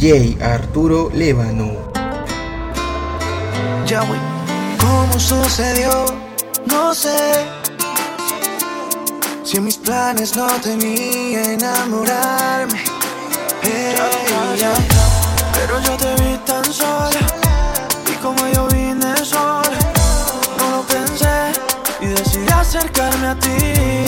J. Arturo Lébano. Ya ¿Cómo sucedió? No sé. Si en mis planes no tenía enamorarme. Hey, ya. Pero yo te vi tan sola. Y como yo vine sola. No lo pensé. Y decidí acercarme a ti.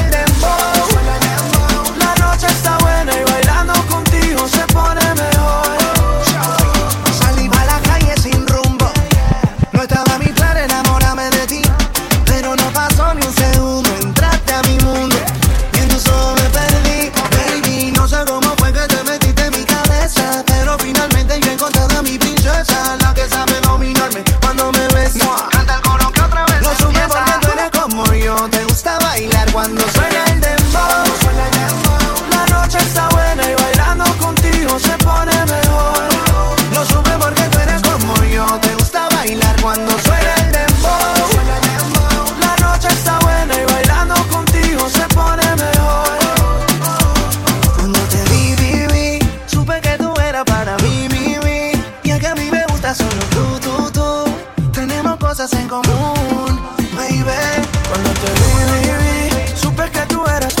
aún, baby. Cuando te vi, vi, vi, supe que tú eras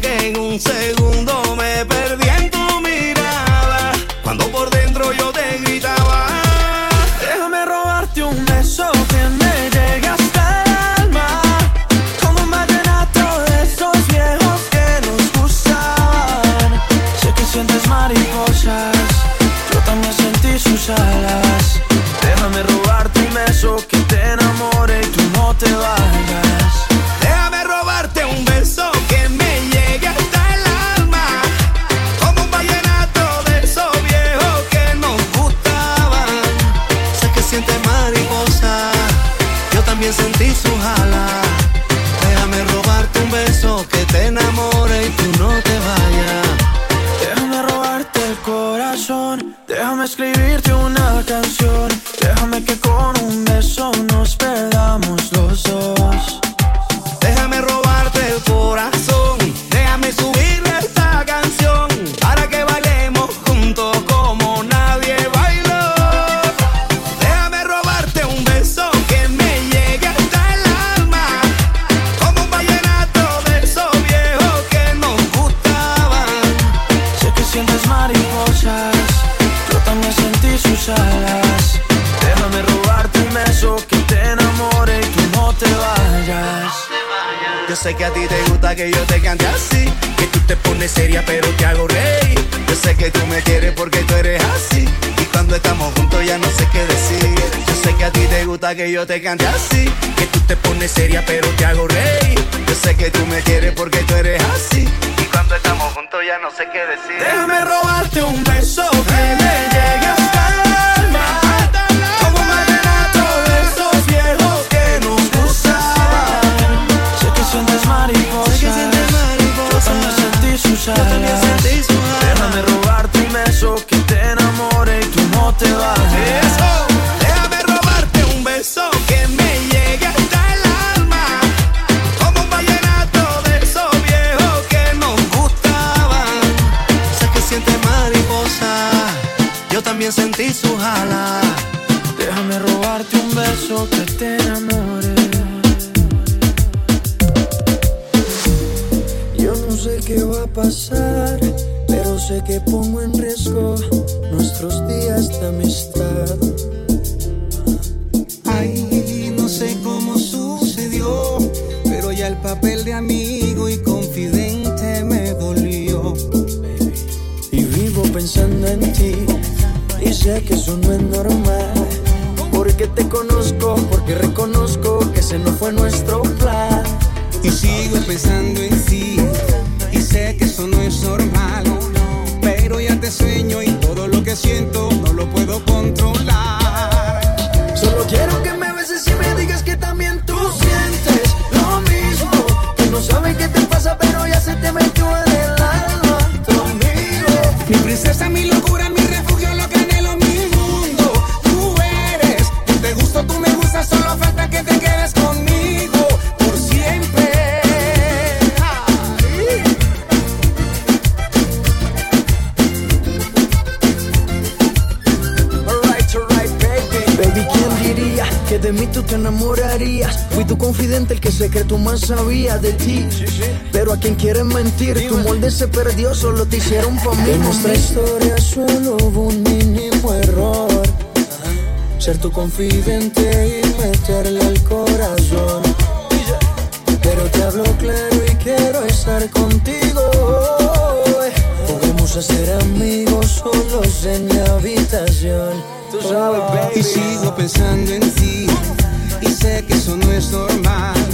que en un segundo me perdí. te bajes. Déjame robarte un beso que me llegue hasta el alma. Como un vallenato de esos viejos que nos gustaban. Sé que sientes mariposa, yo también sentí su jala. Déjame robarte un beso que te enamore. Yo no sé qué va a pasar, pero sé que pongo sabía de ti. Pero a quien quieren mentir, tu molde se perdió, solo te hicieron pa' mí. En nuestra historia solo hubo un mínimo error. Ser tu confidente y meterle al corazón. Pero te hablo claro y quiero estar contigo. Podemos hacer amigos solos en mi habitación. Tú sabes, baby. Y sigo pensando en ti. Y sé que eso no es normal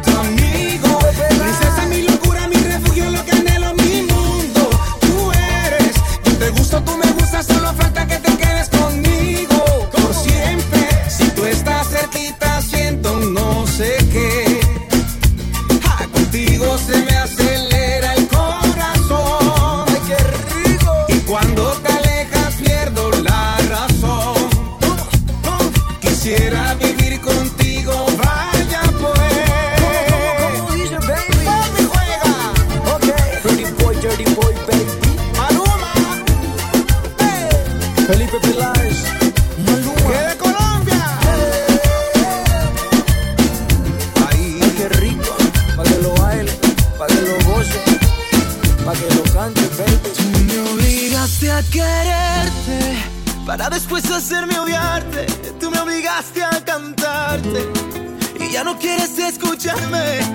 ¿Quieres escucharme?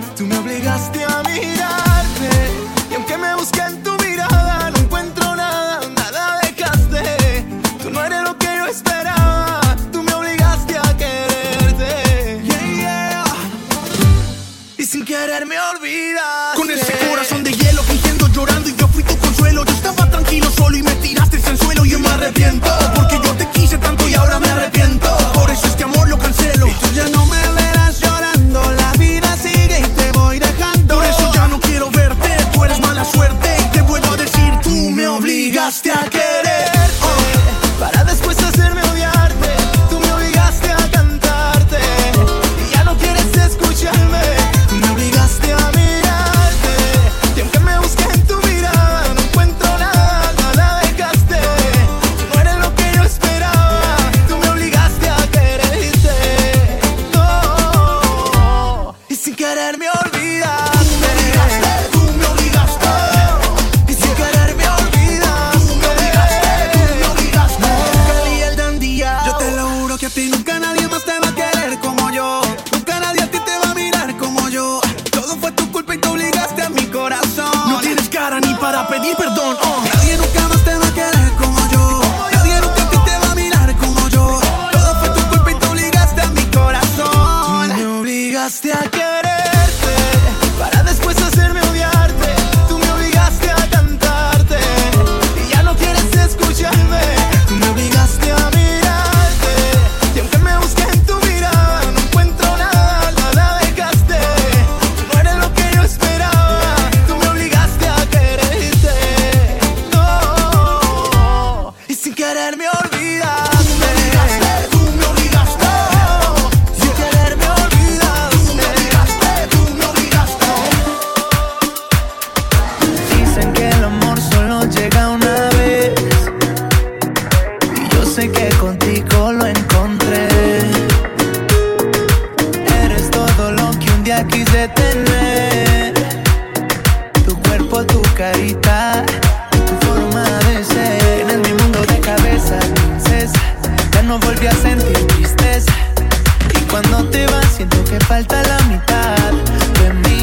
Y cuando te vas, siento que falta la mitad de mí.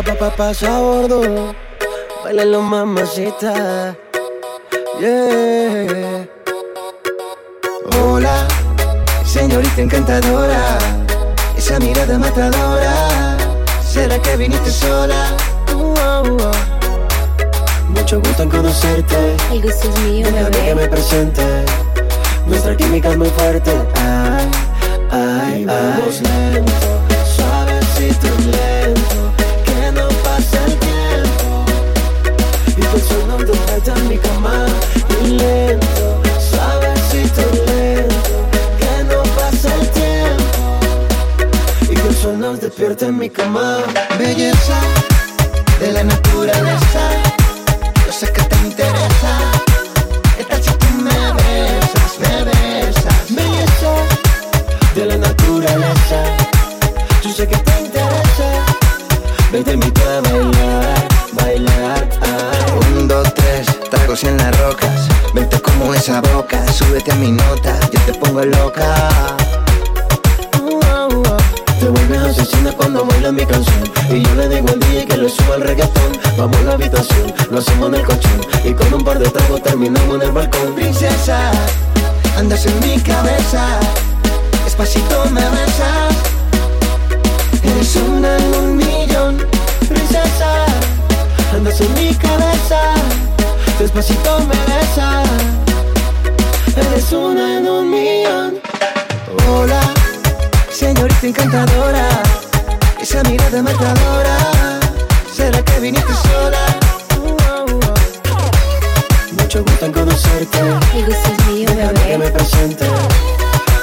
Pa, pa, pa, pasa a bordo, bailalo mamacita, yeah. Hola, señorita encantadora, esa mirada matadora. ¿Será que viniste sola? Uh, uh, uh. Mucho gusto en conocerte, El gusto es mío, déjame que me presente. Nuestra química es muy fuerte, ay, ay, Vamos lento, suavecito lento, te en mi cama, y lento, suavecito lento, que no pase el tiempo. Y que el sol nos despierte en mi cama. Belleza de la naturaleza. Yo sé que te interesa. ¿Qué tal si tú me besas, me besas? Belleza de la naturaleza. Yo sé que te interesa. Ven, te invito a bailar. Tres, tragos en las rocas. Vente como esa boca, súbete a mi nota, yo te pongo loca. Te vuelves asesina cuando baila mi canción Y yo le digo al DJ que le suba el reggaetón Vamos a la habitación, lo hacemos en el colchón Y con un par de tragos terminamos en el balcón Princesa, andas en mi cabeza. Despacito me besas. Eres una en un millón Princesa, andas en mi cabeza Despacito me besas Eres una en un millón Hola, señorita encantadora. Esa mirada matadora. ¿Será que viniste sola? Uh, uh, uh. Mucho gusto en conocerte El gusto es mío, Déjame que me bebé. presente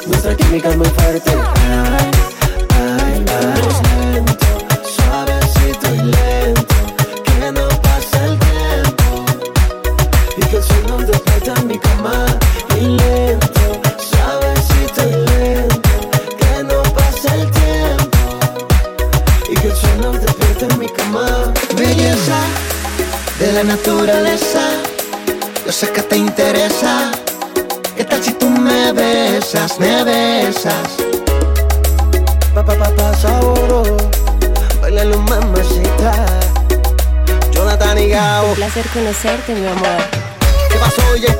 Nuestra química es muy fuerte naturaleza. Yo sé que te interesa. ¿Qué tal si tú me besas, me besas? Pa, pa, pa, saboro Bailalo mamacita Jonathan y Gao Un placer conocerte, mi amor. ¿Qué pasó, DJ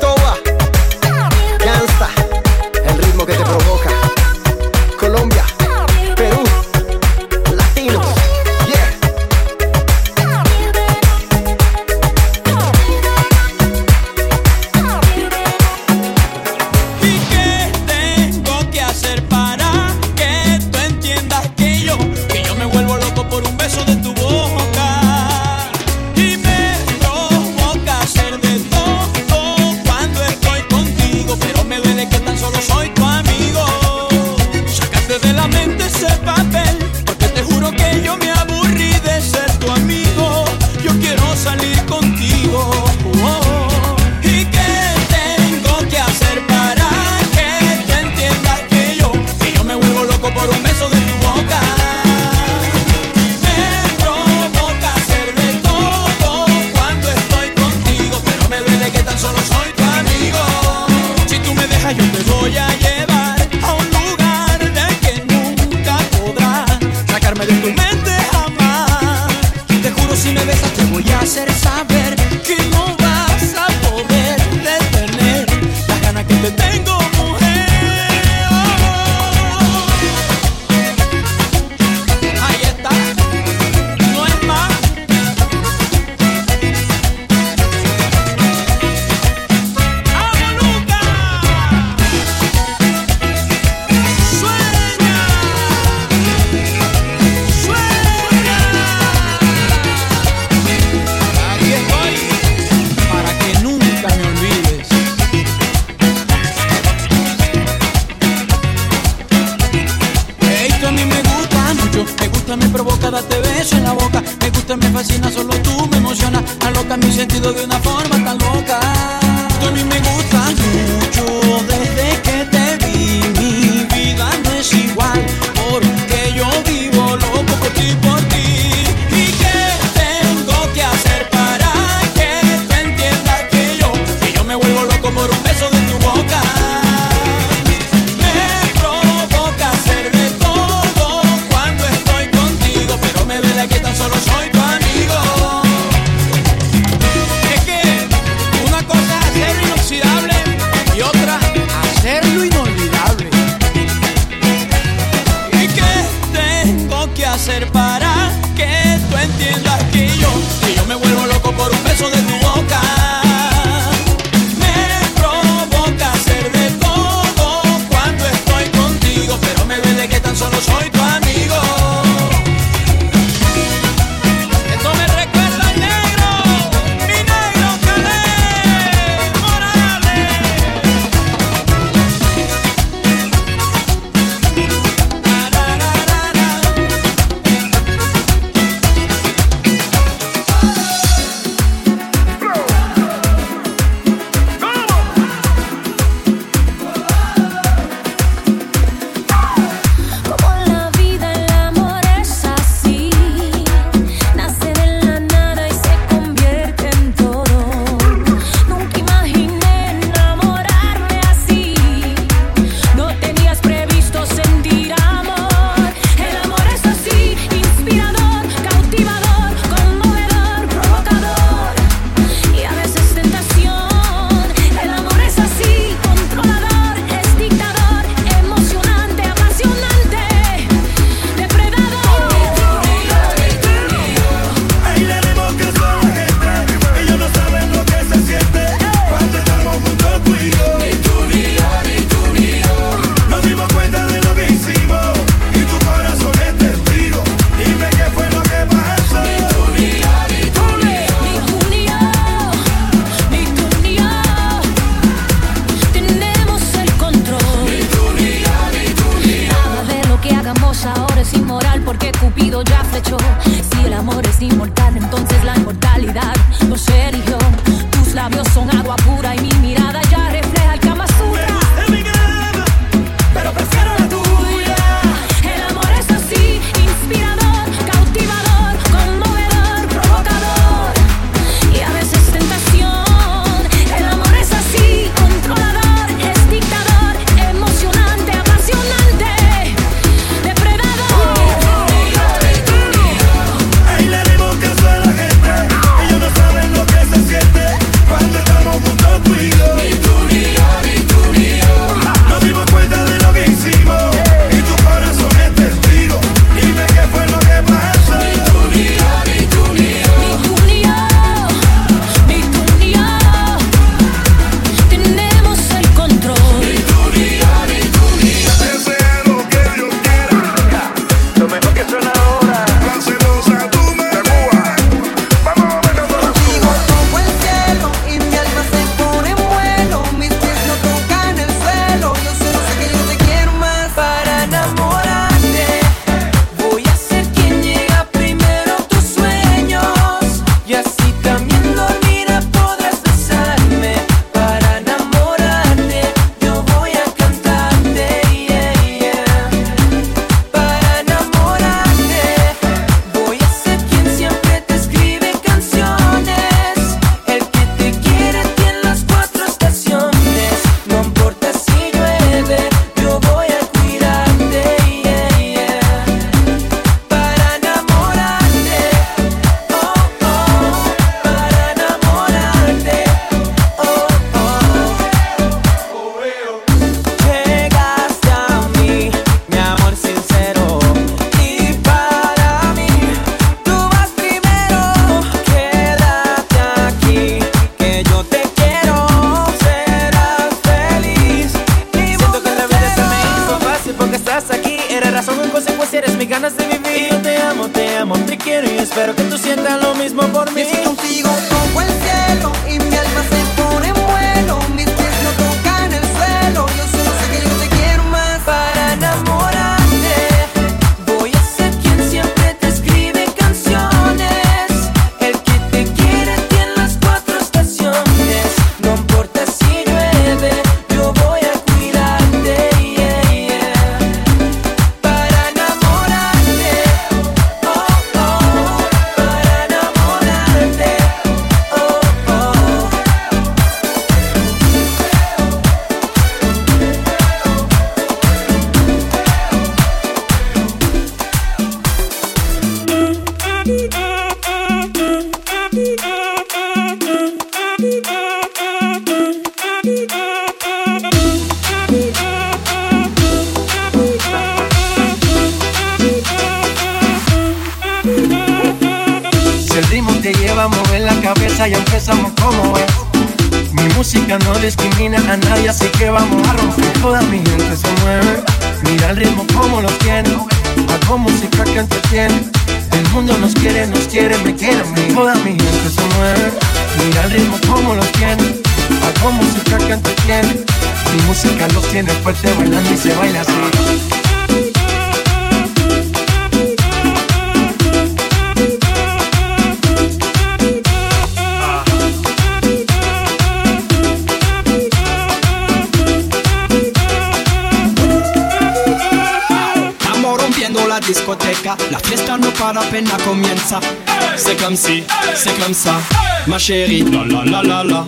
ma chérie, la la la la la.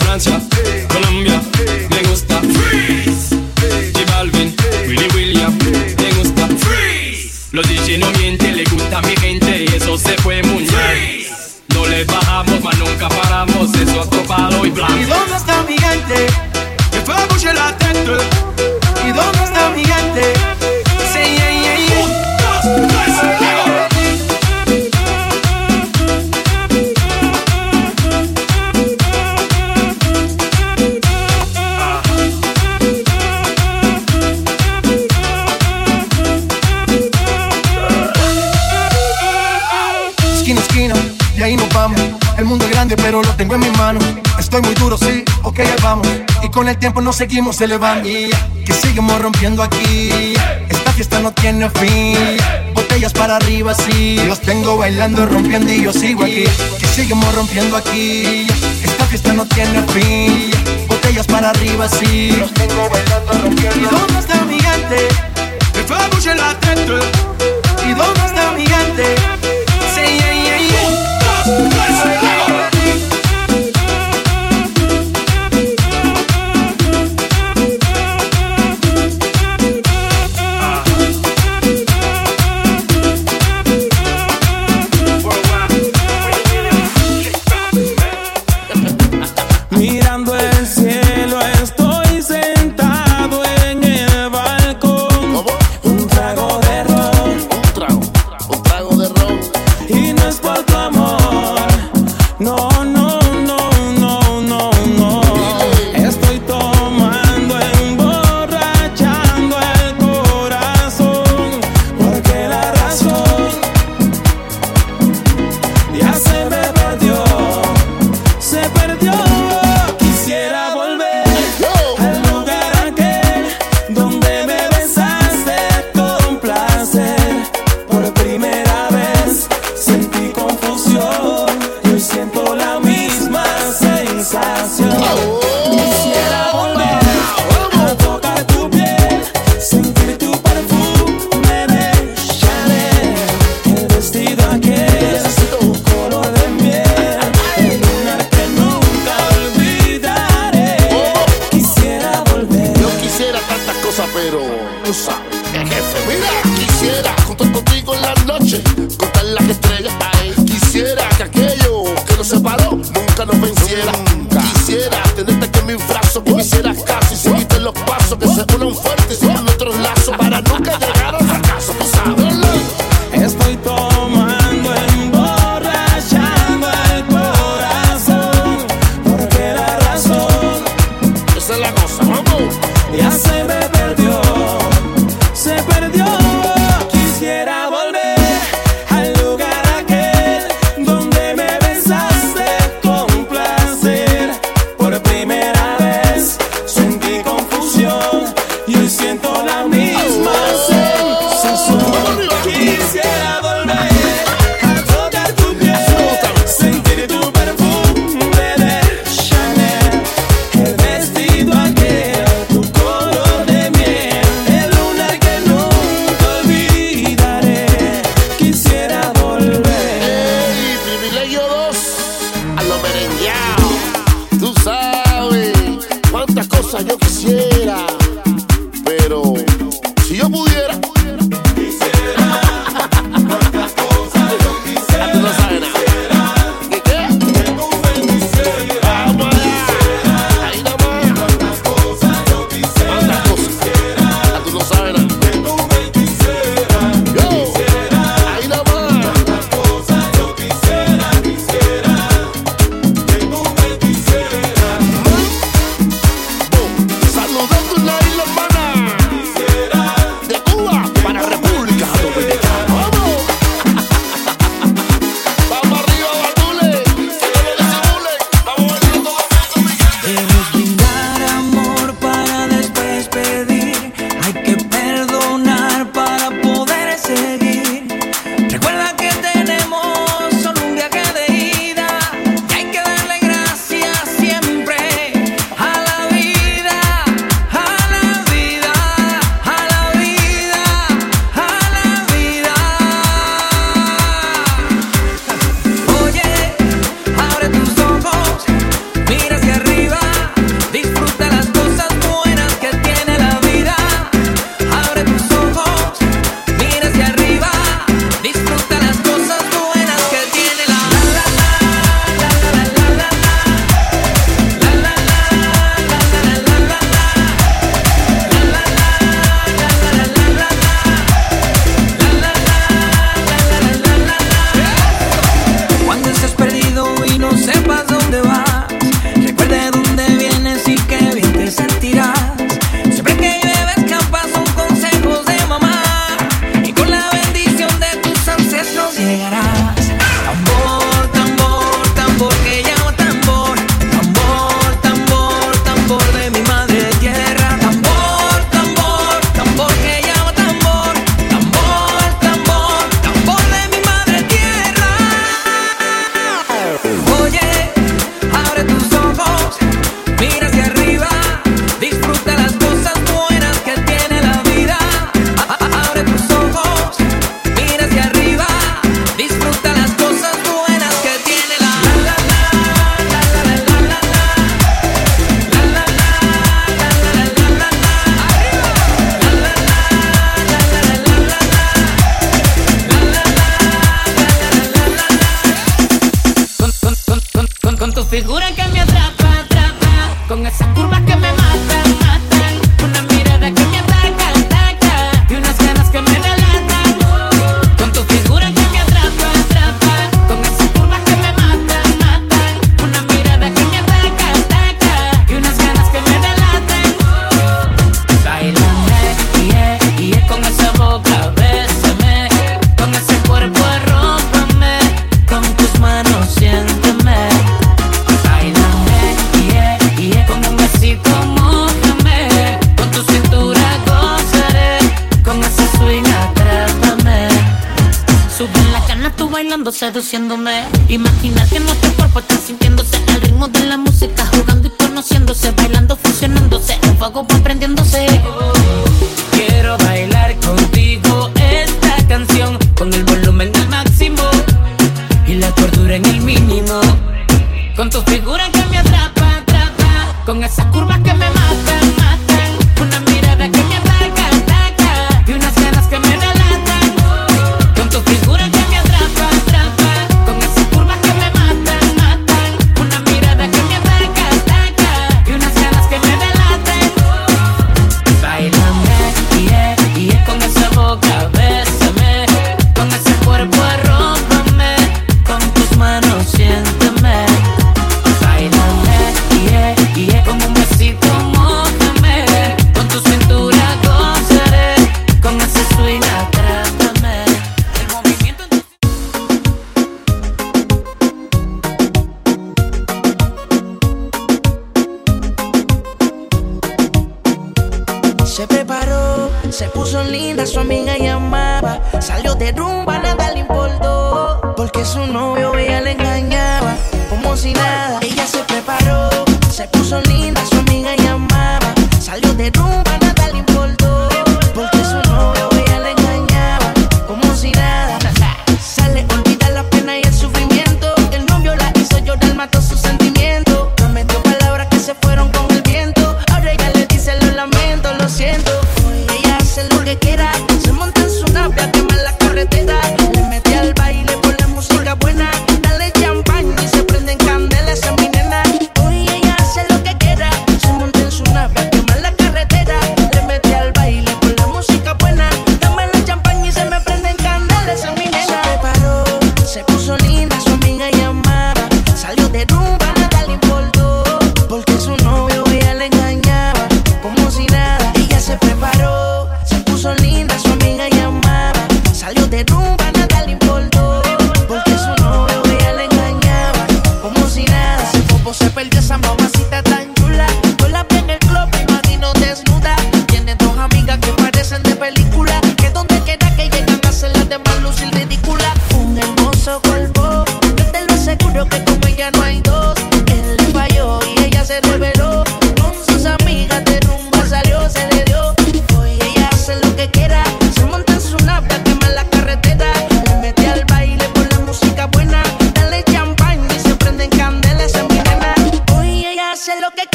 Francia, Colombia, me gusta. Freeze. J Balvin, Willy William, me gusta. Freeze. Los DJ no mienten, le gusta a mi gente y eso se fue muy bien. No le bajamos, mas nunca paramos, eso ha topado y blanco. ¿Y dónde está mi? con el tiempo nos seguimos elevando. Que seguimos rompiendo aquí. Esta fiesta no tiene fin. Botellas para arriba, sí. Los tengo bailando, rompiendo y yo sigo aquí. Que seguimos rompiendo aquí. Esta fiesta no tiene fin. Botellas para arriba, sí. Los tengo bailando, rompiendo. ¿Y dónde está mi gente? Me fue la ¿Y dónde está mi gente? Sí, yeah, yeah, yeah.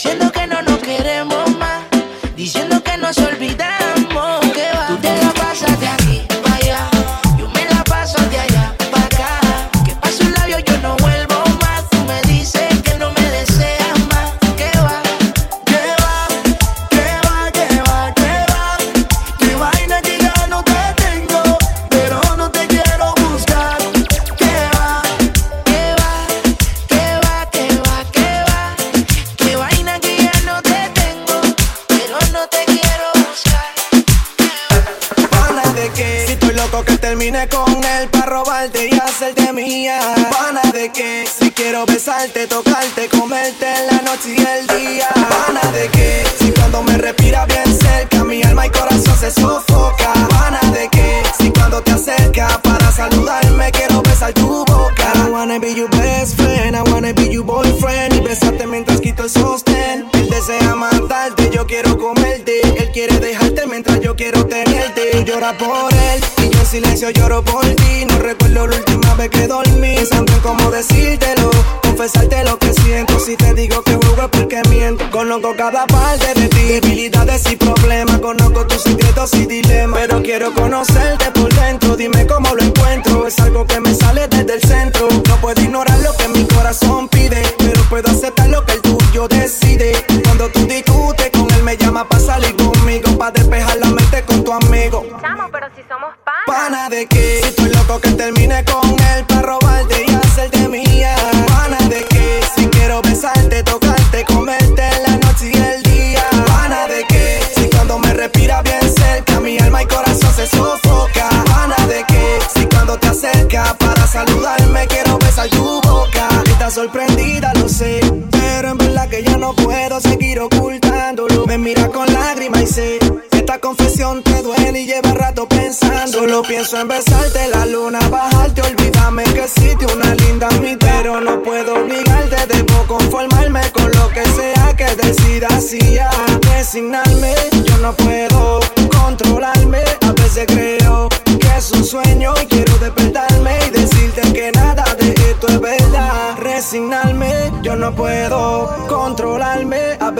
diciendo por él y yo en silencio lloro por ti. No recuerdo la última vez que dormí, pensando en cómo decírtelo, confesarte lo que siento. Si te digo que juego es porque miento. Conozco cada parte de ti, debilidades y problemas. Conozco tus secretos y dilemas, pero quiero conocerte por dentro. Dime cómo lo encuentro, es algo que me sale desde el centro. No puedo ignorar lo que mi corazón pide, pero puedo aceptar lo que el tuyo decide. Cuando tú discutes con él me llama para salir pana de que estoy loco que termine con él para robarte.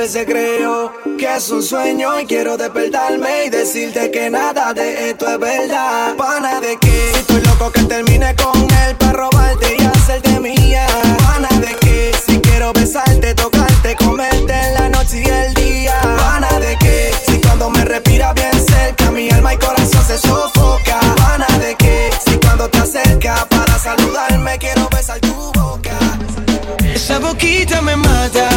veces creo que es un sueño y quiero despertarme y decirte que nada de esto es verdad. Pana de que estoy loco que termine con él para robarte y hacerte mía. Pana de qué si quiero besarte, tocarte, comerte en la noche y el día. Pana de que si cuando me respira bien cerca, mi alma y corazón se sofoca. Pana de que si cuando te acerca para saludarme, quiero besar tu boca. Esa boquita me mata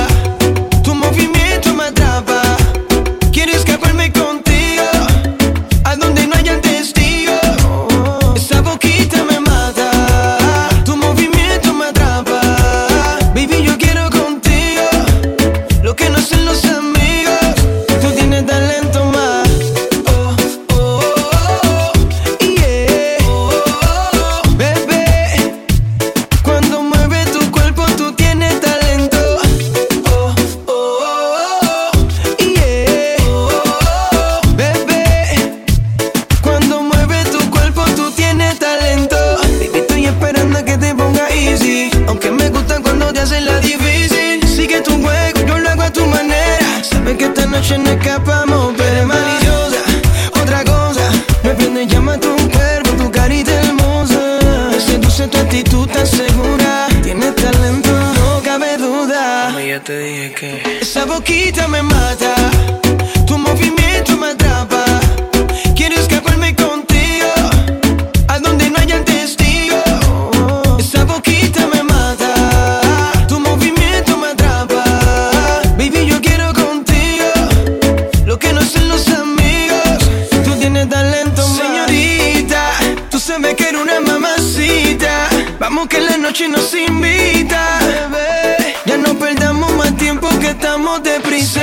te haces la difícil. Sigue tu juego, yo lo hago a tu manera. Sabes que esta noche no escapamos, pero es maliciosa. Otra cosa, me prende llama a tu cuerpo, tu carita hermosa. Me seduce tu actitud tan segura. Tienes talento, no cabe duda. Mami, ya te dije que esa boquita me mata. vamos deprisa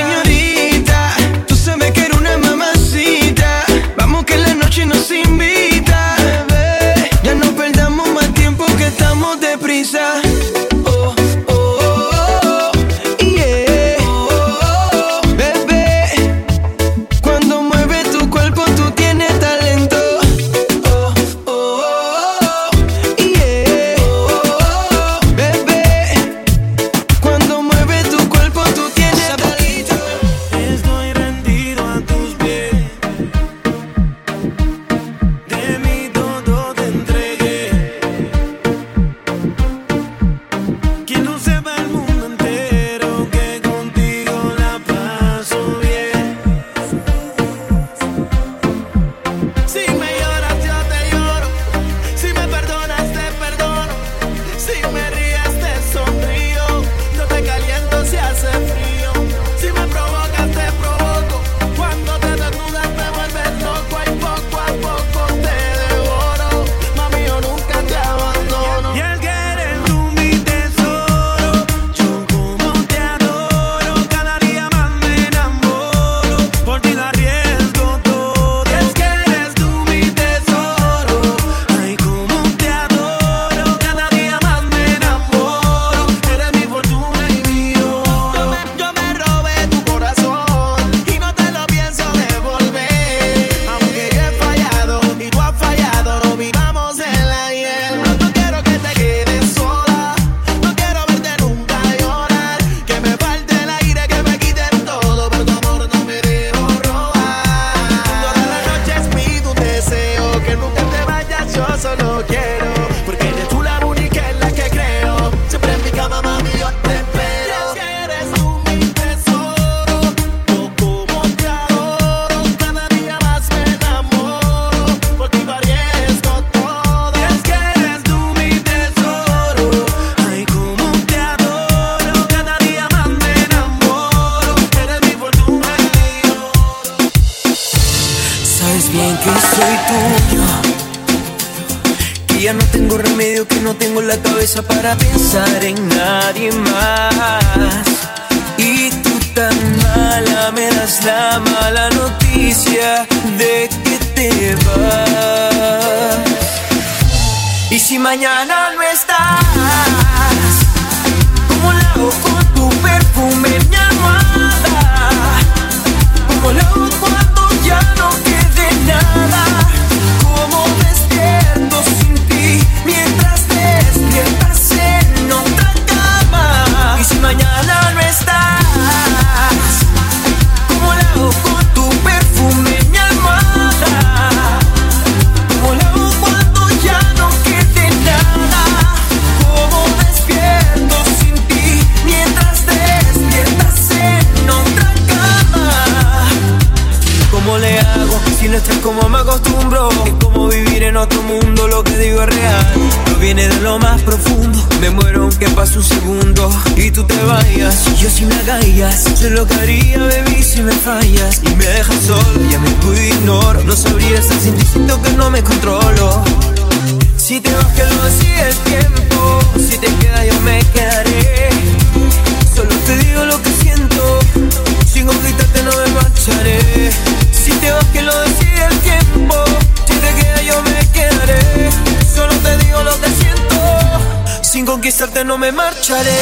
no me marcharé.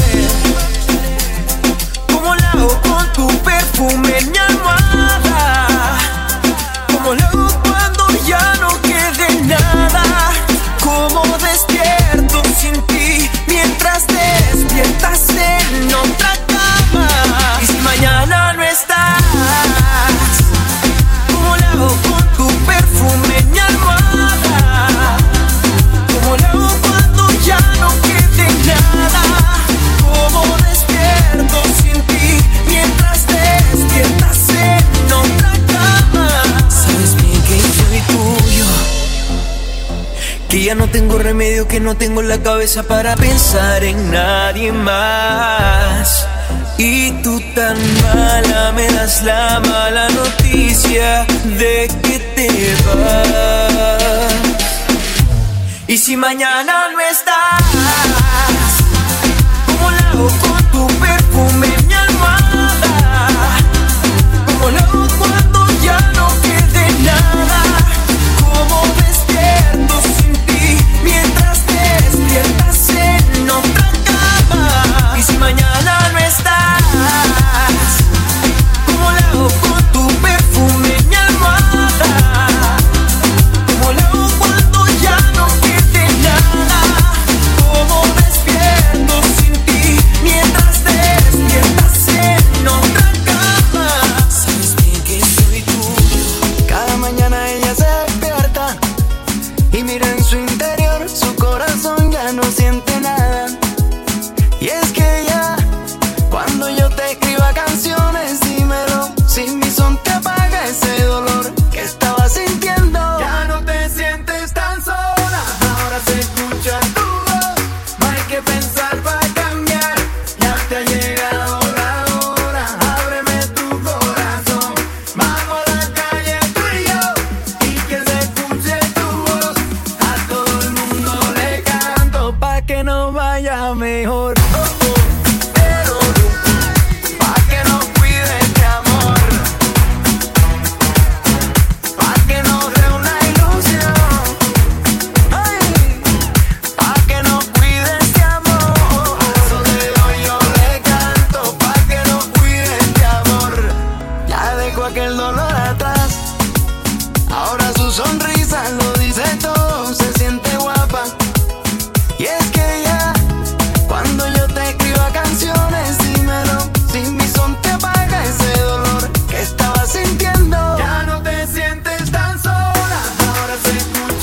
que no tengo la cabeza para pensar en nadie más. Y tú tan mala me das la mala noticia de que te vas. Y si mañana no estás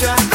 Yeah.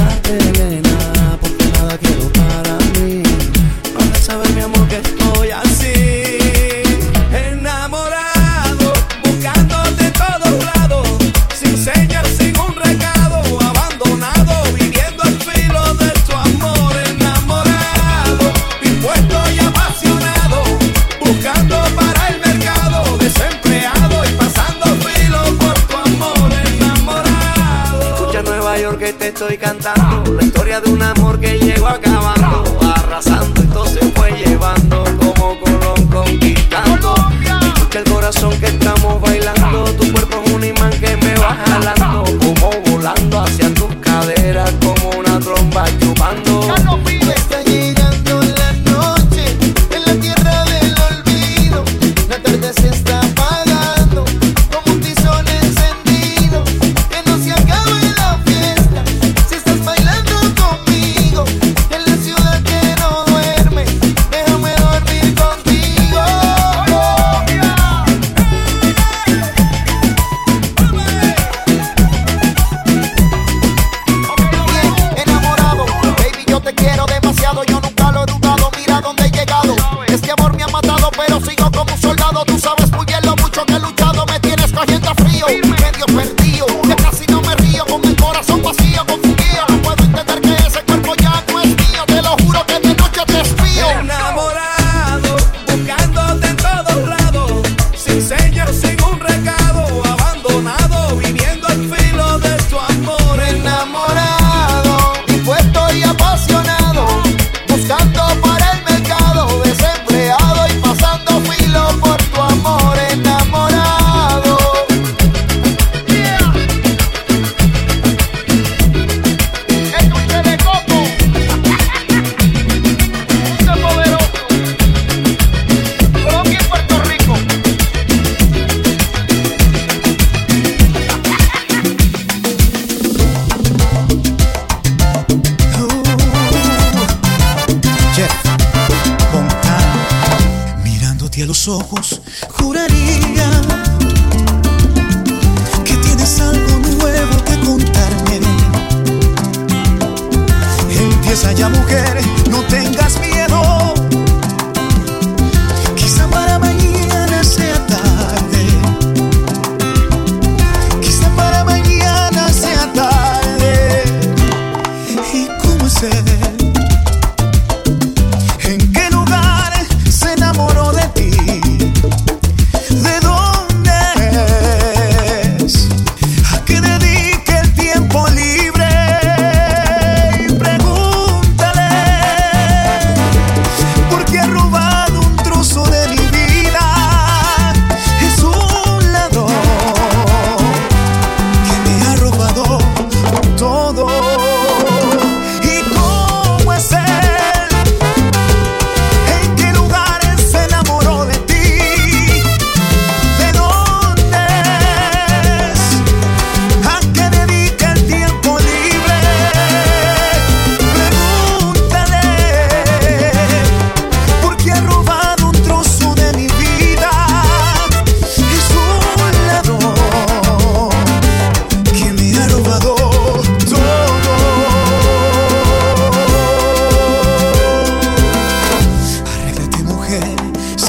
tocarte, nena, porque nada quiero para estoy cantando la historia de un amor que llegó acabando, arrasando, entonces fue llevando como Colón conquistando. Escucha el corazón que estamos bailando, tu cuerpo es un imán que me va jalando, como volando hacia tus caderas con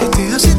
se te hace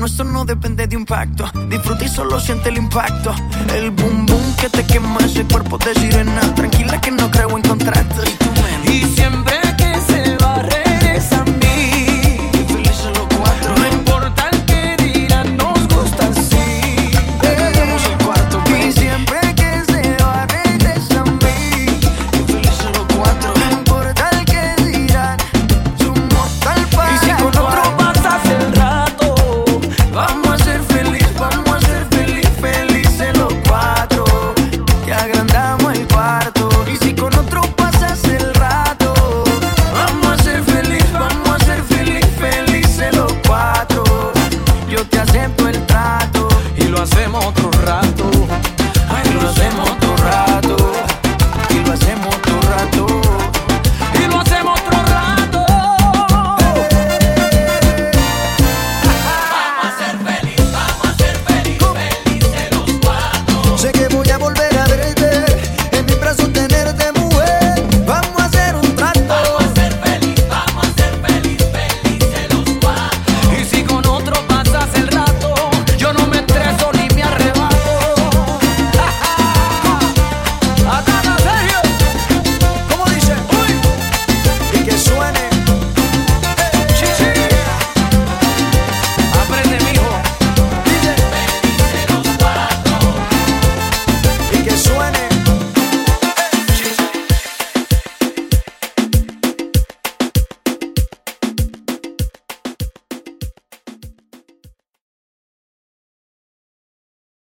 nuestro no depende de un pacto. Disfruta solo siente el impacto. El boom boom que te quema ese cuerpo de sirena. Tranquila que no creo en contratos. Y siempre que se va a barre.